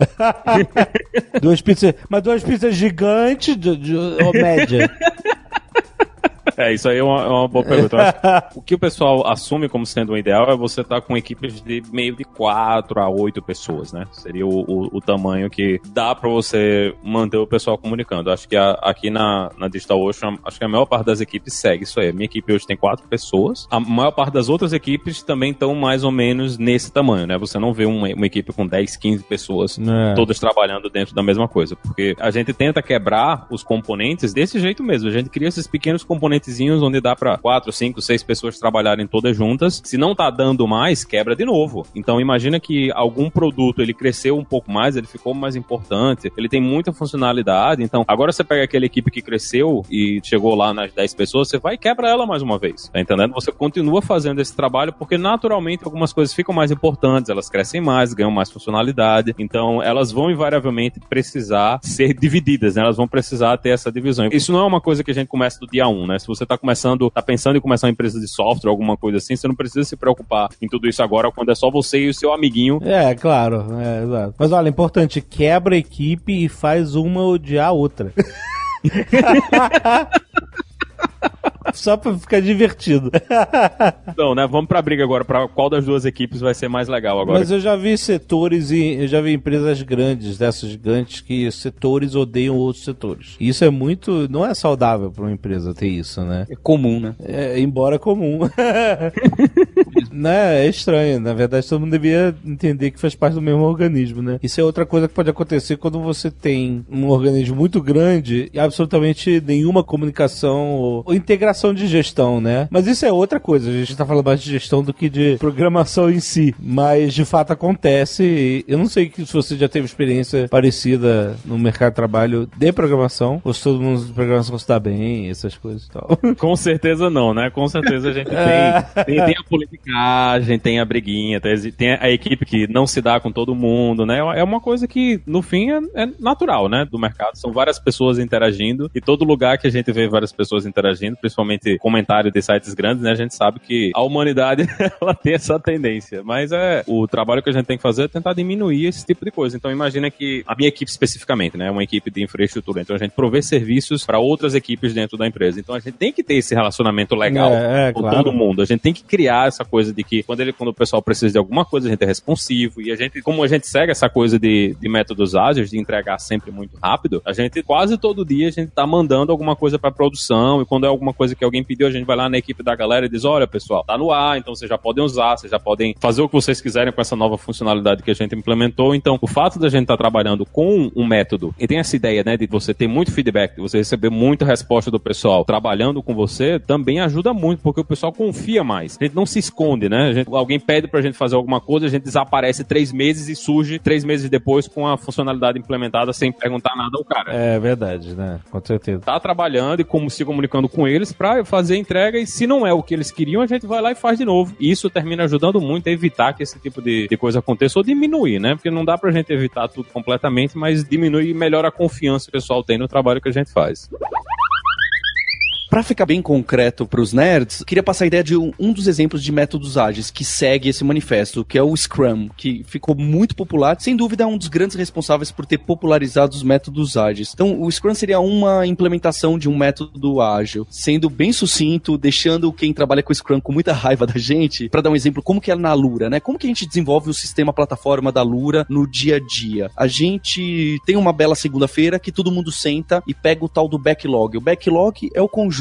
(laughs) duas pizzas. Mas duas pizzas gigantes de, de, ou média? É, isso aí é uma, é uma boa pergunta. (laughs) O que o pessoal assume como sendo o ideal é você estar com equipes de meio de 4 a 8 pessoas, né? Seria o, o- o tamanho que dá pra você manter o pessoal comunicando. Acho que a- aqui na, na Digital Ocean, acho que a maior parte das equipes segue isso aí. A minha equipe hoje tem 4 pessoas. A maior parte das outras equipes também estão mais ou menos nesse tamanho, né? Você não vê uma, uma equipe com 10, 15 pessoas É. todas trabalhando dentro da mesma coisa. Porque a gente tenta quebrar os componentes desse jeito mesmo. A gente cria esses pequenos componentezinhos onde dá pra quatro, cinco, seis pessoas trabalharem todas juntas. Se não tá dando mais, quebra de novo. Então imagina que algum produto ele cresceu um pouco mais, ele ficou mais importante, ele tem muita funcionalidade. Então agora você pega aquela equipe que cresceu e chegou lá nas 10 pessoas, você vai e quebra ela mais uma vez. Tá entendendo? Você continua fazendo esse trabalho porque naturalmente algumas coisas ficam mais importantes, elas crescem mais, ganham mais funcionalidade. Então elas vão invariavelmente precisar ser divididas, né? Elas vão precisar ter essa divisão. Isso não é uma coisa que a gente começa do dia 1, né? Se você tá começando, tá pensando em começar uma empresa de software, alguma coisa assim, você não precisa se preocupar em tudo isso agora quando é só você e o seu amiguinho É, claro. É, exato. Mas olha, importante, quebra a equipe e faz uma odiar a outra. (laughs) Só pra ficar divertido. (laughs) Então, né? Vamos pra briga agora, pra qual das duas equipes vai ser mais legal agora. Mas eu já vi setores e eu já vi empresas grandes, dessas gigantes, que setores odeiam outros setores. E Isso é muito. Não é saudável pra uma empresa ter isso, né? É comum, né? É, embora comum. (laughs) né, é estranho. Na verdade, todo mundo devia entender que faz parte do mesmo organismo, né? Isso é outra coisa que pode acontecer quando você tem um organismo muito grande e absolutamente nenhuma comunicação ou, ou integração de gestão, né? Mas isso é outra coisa. A gente tá falando mais de gestão do que de programação em si. Mas de fato acontece. E eu não sei se você já teve experiência parecida no mercado de trabalho de programação, ou se todo mundo de programação se dá bem, essas coisas e tal. Com certeza não, né? Com certeza a gente tem, (laughs) tem, tem a politicagem, tem a briguinha, tem, tem a equipe que não se dá com todo mundo, né? É uma coisa que, no fim, é, é natural, né? Do mercado. São várias pessoas interagindo e todo lugar que a gente vê várias pessoas interagindo, principalmente comentário de sites grandes, né? A gente sabe que a humanidade, (laughs) ela tem essa tendência. Mas é o trabalho que a gente tem que fazer é tentar diminuir esse tipo de coisa. Então imagina que a minha equipe especificamente, né? É uma equipe de infraestrutura. Então a gente provê serviços para outras equipes dentro da empresa. Então a gente tem que ter esse relacionamento legal É, é, com claro. todo mundo. A gente tem que criar essa coisa de que quando, ele, quando o pessoal precisa de alguma coisa, a gente é responsivo. E a gente, como a gente segue essa coisa de, de métodos ágeis, de entregar sempre muito rápido, a gente quase todo dia a gente tá mandando alguma coisa para produção. E quando é alguma coisa que alguém pediu, a gente vai lá na equipe da galera e diz: olha, pessoal, tá no ar, então vocês já podem usar, vocês já podem fazer o que vocês quiserem com essa nova funcionalidade que a gente implementou. Então, o fato da gente estar trabalhando com um método e tem essa ideia, né, de você ter muito feedback, de você receber muita resposta do pessoal trabalhando com você, também ajuda muito, porque o pessoal confia mais. A gente não se esconde, né? Gente, alguém pede pra gente fazer alguma coisa, a gente desaparece três meses e surge três meses depois com a funcionalidade implementada sem perguntar nada ao cara. É verdade, né? Com certeza. Tá trabalhando e como se comunicando com eles pra fazer a entrega e se não é o que eles queriam, a gente vai lá e faz de novo. E isso termina ajudando muito a evitar que esse tipo de, de coisa aconteça ou diminuir, né? Porque não dá pra gente evitar tudo completamente, mas diminui e melhora a confiança que o pessoal tem no trabalho que a gente faz. Pra ficar bem concreto pros nerds, queria passar a ideia de um, um dos exemplos de métodos ágeis que segue esse manifesto, que é o Scrum, que ficou muito popular, sem dúvida é um dos grandes responsáveis por ter popularizado os métodos ágeis. Então, o Scrum seria uma implementação de um método ágil, sendo bem sucinto, deixando quem trabalha com Scrum com muita raiva da gente, Pra dar um exemplo, como que é na Lura, né? Como que a gente desenvolve o sistema plataforma da Lura no dia a dia? A gente tem uma bela segunda-feira que todo mundo senta e pega o tal do backlog. O backlog é o conjunto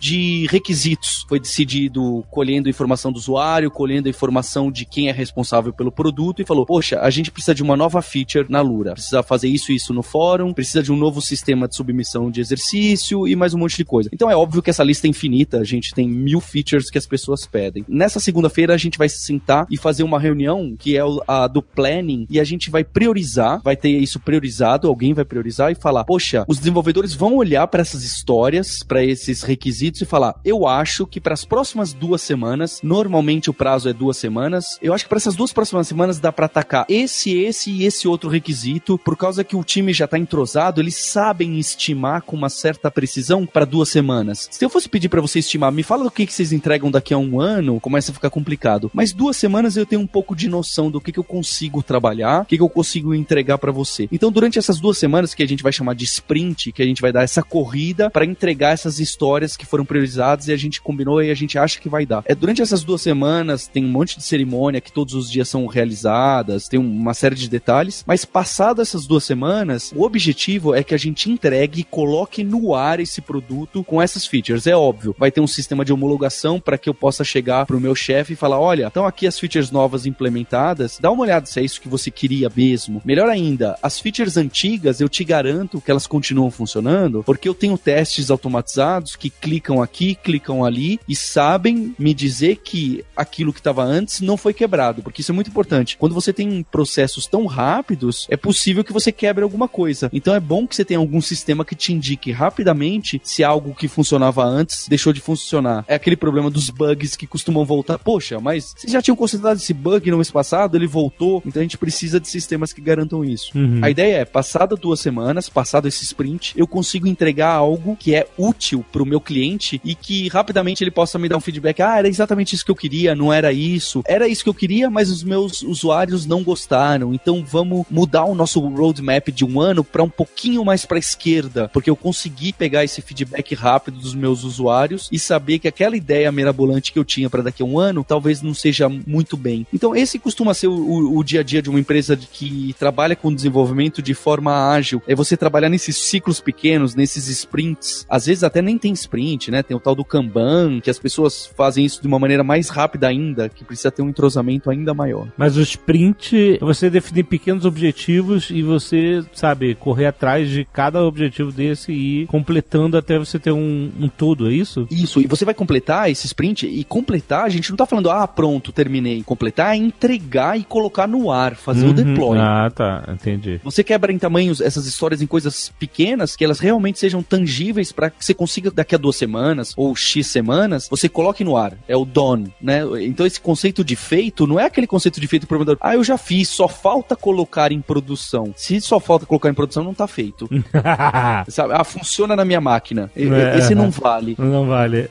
de requisitos. Foi decidido colhendo informação do usuário, colhendo informação de quem é responsável pelo produto e falou: Poxa, a gente precisa de uma nova feature na Lura. Precisa fazer isso e isso no fórum, precisa de um novo sistema de submissão de exercício e mais um monte de coisa. Então é óbvio que essa lista é infinita, a gente tem mil features que as pessoas pedem. Nessa segunda-feira a gente vai se sentar e fazer uma reunião que é a do planning e a gente vai priorizar, vai ter isso priorizado, alguém vai priorizar e falar: Poxa, os desenvolvedores vão olhar para essas histórias, para esses requisitos e falar: Eu acho que para as próximas duas semanas, normalmente o prazo é duas semanas, eu acho que para essas duas próximas semanas dá para atacar esse, esse e esse outro requisito, por causa que o time já tá entrosado, eles sabem estimar com uma certa precisão para duas semanas. Se eu fosse pedir para você estimar, me fala do que, que vocês entregam daqui a um ano, começa a ficar complicado. Mas duas semanas eu tenho um pouco de noção do que, que eu consigo trabalhar, o que, que eu consigo entregar para você. Então, durante essas duas semanas que a gente vai chamar de sprint, que a gente vai dar essa corrida para entregar essas histórias que foram priorizadas e a gente combinou e a gente acha que vai dar. É durante essas duas semanas tem um monte de cerimônia que todos os dias são realizadas, tem uma série de detalhes, mas passado essas duas semanas, o objetivo é que a gente entregue e coloque no ar esse produto com essas features. É óbvio, vai ter um sistema de homologação para que eu possa chegar pro meu chefe e falar: olha, estão aqui as features novas implementadas, dá uma olhada se é isso que você queria mesmo. Melhor ainda, as features antigas eu te garanto que elas continuam funcionando, porque eu tenho testes automatizados que clicam aqui, clicam ali e sabem me dizer que aquilo que estava antes não foi quebrado, porque isso é muito importante. Quando você tem processos tão rápidos, é possível que você quebre alguma coisa. Então é bom que você tenha algum sistema que te indique rapidamente se algo que funcionava antes deixou de funcionar. É aquele problema dos bugs que costumam voltar. Poxa, mas vocês já tinham considerado esse bug no mês passado, ele voltou, então a gente precisa de sistemas que garantam isso. Uhum. A ideia é, passada duas semanas, passado esse sprint, eu consigo entregar algo que é útil pro meu cliente e que rapidamente ele possa me dar um feedback. Ah, era exatamente isso que eu queria, não era isso. Era isso que eu queria, mas os meus usuários não gostaram. Então vamos mudar o nosso roadmap de um ano para um pouquinho mais para esquerda, porque eu consegui pegar esse feedback rápido dos meus usuários e saber que aquela ideia mirabolante que eu tinha para daqui a um ano talvez não seja muito bem. Então esse costuma ser o, o- o dia a dia de uma empresa que trabalha com desenvolvimento de forma ágil. É você trabalhar nesses ciclos pequenos, nesses sprints. Às vezes até nem tem sprint, né? Tem o tal do Kanban, que as pessoas fazem isso de uma maneira mais rápida ainda, que precisa ter um entrosamento ainda maior. Mas o sprint, você definir pequenos objetivos e você, sabe, correr atrás de cada objetivo desse e ir completando até você ter um, um todo, é isso? Isso, e você vai completar esse sprint, e completar, a gente não tá falando, ah, pronto, terminei. Completar é entregar e colocar no ar, fazer o deploy. Ah, tá, entendi. Você quebra em tamanhos essas histórias em coisas pequenas, que elas realmente sejam tangíveis para que você consiga daqui a duas semanas ou X semanas, você coloque no ar. É o done, né? Então esse conceito de feito não é aquele conceito de feito programador. Ah, eu já fiz, só falta colocar em produção. Se só falta colocar em produção, não tá feito. (laughs) Sabe? Ah, funciona na minha máquina. É. Esse não vale. Não vale.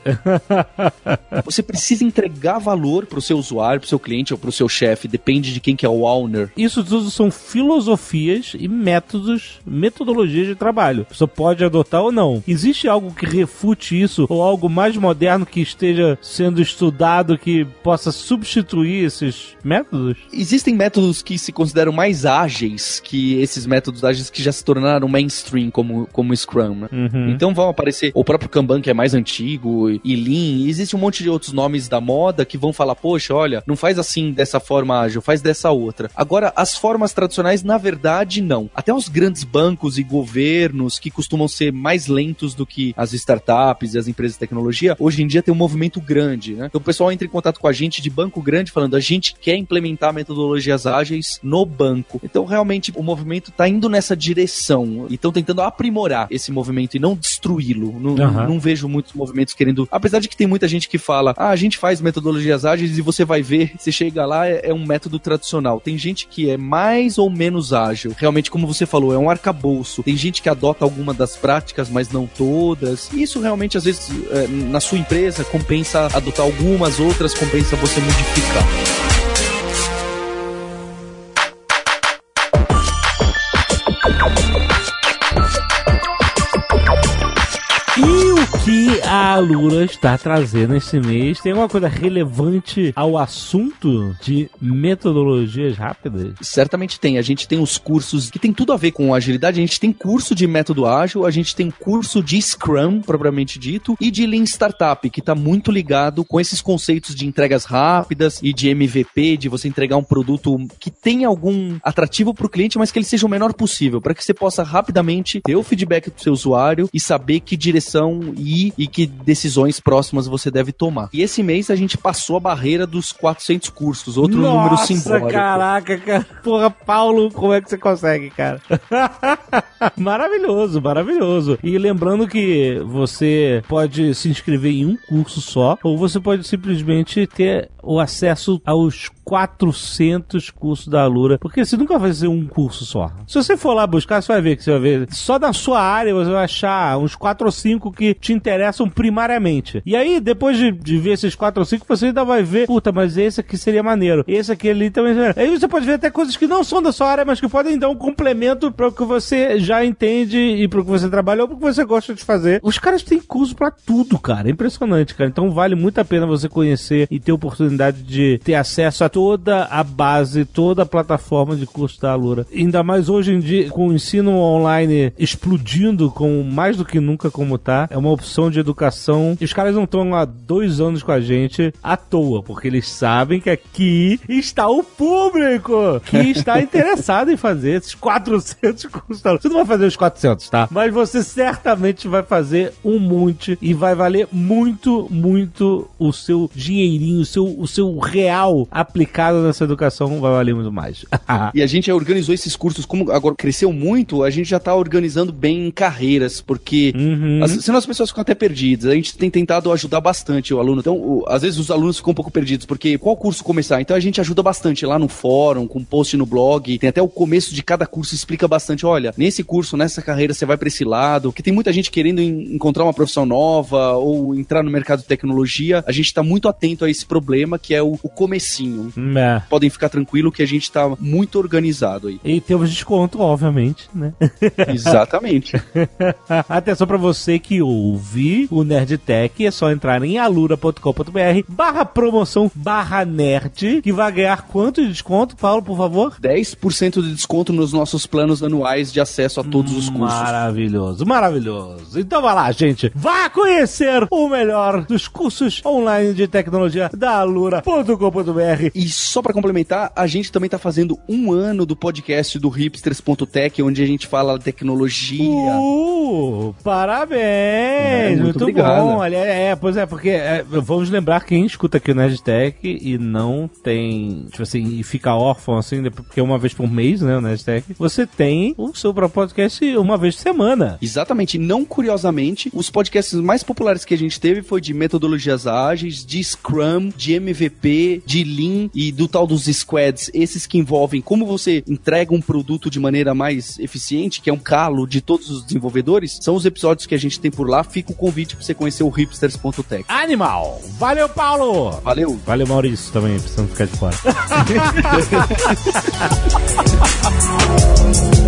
(laughs) Você precisa entregar valor pro seu usuário, pro seu cliente ou pro seu chefe, depende de quem que é o owner. Isso tudo são filosofias e métodos, metodologias de trabalho. Pessoa pode adotar ou não. Existe algo que refute isso ou algo mais moderno que esteja sendo estudado que possa substituir esses métodos? Existem métodos que se consideram mais ágeis que esses métodos ágeis que já se tornaram mainstream, como, como o Scrum, né? Uhum. Então vão aparecer o próprio Kanban, que é mais antigo, e Lean, e existe um monte de outros nomes da moda que vão falar, poxa, olha, não faz assim dessa forma ágil, faz dessa outra. Agora, as formas tradicionais, na verdade, não. Até os grandes bancos e governos, que costumam ser mais lentos do que as startups e as empresas de tecnologia, hoje em dia tem um movimento grande, né? Então o pessoal entra em contato com a gente de banco grande falando, a gente quer implementar metodologias ágeis no banco. Então, realmente, o movimento tá indo nessa direção e estão tentando aprimorar esse movimento e não destruí-lo. Não, Aham. não vejo muitos movimentos querendo. Apesar de que tem muita gente que fala, ah, a gente faz metodologias ágeis e você vai ver, você chega lá, é, é um método tradicional. Tem gente que é mais ou menos ágil. Realmente, como você falou, é um arcabouço. Tem gente que adota alguma das práticas, mas não todas. E isso realmente, às vezes, é, na sua empresa, compensa adotar algumas, outras compensa você modificar. Está trazendo esse mês tem alguma coisa relevante ao assunto de metodologias rápidas? Certamente tem. A gente tem os cursos que tem tudo a ver com agilidade. A gente tem curso de método ágil, a gente tem curso de Scrum, propriamente dito, e de Lean Startup, que está muito ligado com esses conceitos de entregas rápidas e de MVP, de você entregar um produto que tenha algum atrativo para o cliente, mas que ele seja o menor possível, para que você possa rapidamente ter o feedback do seu usuário e saber que direção ir e que decisões próximas você deve tomar. E esse mês a gente passou a barreira dos 400 cursos, outro número Nossa, simbólico. caraca, cara. Porra, Paulo, como é que você consegue, cara? (laughs) maravilhoso, maravilhoso. E lembrando que você pode se inscrever em um curso só, ou você pode simplesmente ter o acesso aos 400 cursos da Alura, porque você nunca vai fazer um curso só. Se você for lá buscar, você vai ver que você vai ver só na sua área você vai achar uns 4 ou 5 que te interessam primariamente. E aí, depois de, de ver esses 4 ou 5, você ainda vai ver, puta, mas esse aqui seria maneiro. Esse aqui ali também seria. Aí você pode ver até coisas que não são da sua área, mas que podem dar um complemento para o que você já entende e para o que você trabalha ou para o que você gosta de fazer. Os caras têm curso para tudo, cara. É impressionante, cara. Então vale muito a pena você conhecer e ter oportunidade de ter acesso a toda a base, toda a plataforma de curso da Alura. Ainda mais hoje em dia, com o ensino online explodindo com mais do que nunca como tá, é uma opção de educação. E os caras não estão há dois anos com a gente à toa, porque eles sabem que aqui está o público que está (laughs) interessado em fazer esses 400 cursos da Alura. Você não vai fazer os 400, tá? Mas você certamente vai fazer um monte e vai valer muito, muito o seu dinheirinho, o seu, o seu real aplicado nessa educação vai valer muito mais. (laughs) E a gente organizou esses cursos, como agora cresceu muito, a gente já tá organizando bem carreiras, porque Uhum. as- senão as pessoas ficam até perdidas. A gente tem tentado ajudar bastante o aluno. Então, o- às vezes os alunos ficam um pouco perdidos, porque qual curso começar? Então a gente ajuda bastante lá no fórum, com post no blog, tem até o começo de cada curso explica bastante, olha, nesse curso, nessa carreira você vai para esse lado, que tem muita gente querendo en- encontrar uma profissão nova ou entrar no mercado de tecnologia. A gente tá muito atento a esse problema que é o, o comecinho. É. Podem ficar tranquilo que a gente tá muito organizado aí. E temos desconto, obviamente, né? (laughs) Exatamente. (laughs) Atenção pra você que ouve o Nerdtech, é só entrar em alura.com.br barra promoção barra nerd, que vai ganhar quanto de desconto, Paulo, por favor? 10% de desconto nos nossos planos anuais de acesso a todos os cursos. Maravilhoso, maravilhoso. Então vai lá, gente. Vá conhecer o melhor dos cursos online de tecnologia da alura.com.br. E só pra complementar, a gente também tá fazendo um ano do podcast do hipsters.tech, onde a gente fala tecnologia. Uh, parabéns! É, muito muito obrigado. bom. Olha, é, pois é, porque é, vamos lembrar quem escuta aqui o Nerdtech e não tem, tipo assim, e fica órfão assim, porque uma vez por mês, né, o Nerdtech, você tem o seu próprio podcast uma vez por semana. Exatamente, não curiosamente, os podcasts mais populares que a gente teve foi de metodologias ágeis, de Scrum, de MVP, de Lean e do tal dos squads, esses que envolvem como você entrega um produto de maneira mais eficiente, que é um calo de todos os desenvolvedores, são os episódios que a gente tem por lá. Fica o convite pra você conhecer o hipsters.tech. Animal! Valeu, Paulo! Valeu! Valeu, Maurício, também, precisando ficar de fora. (laughs)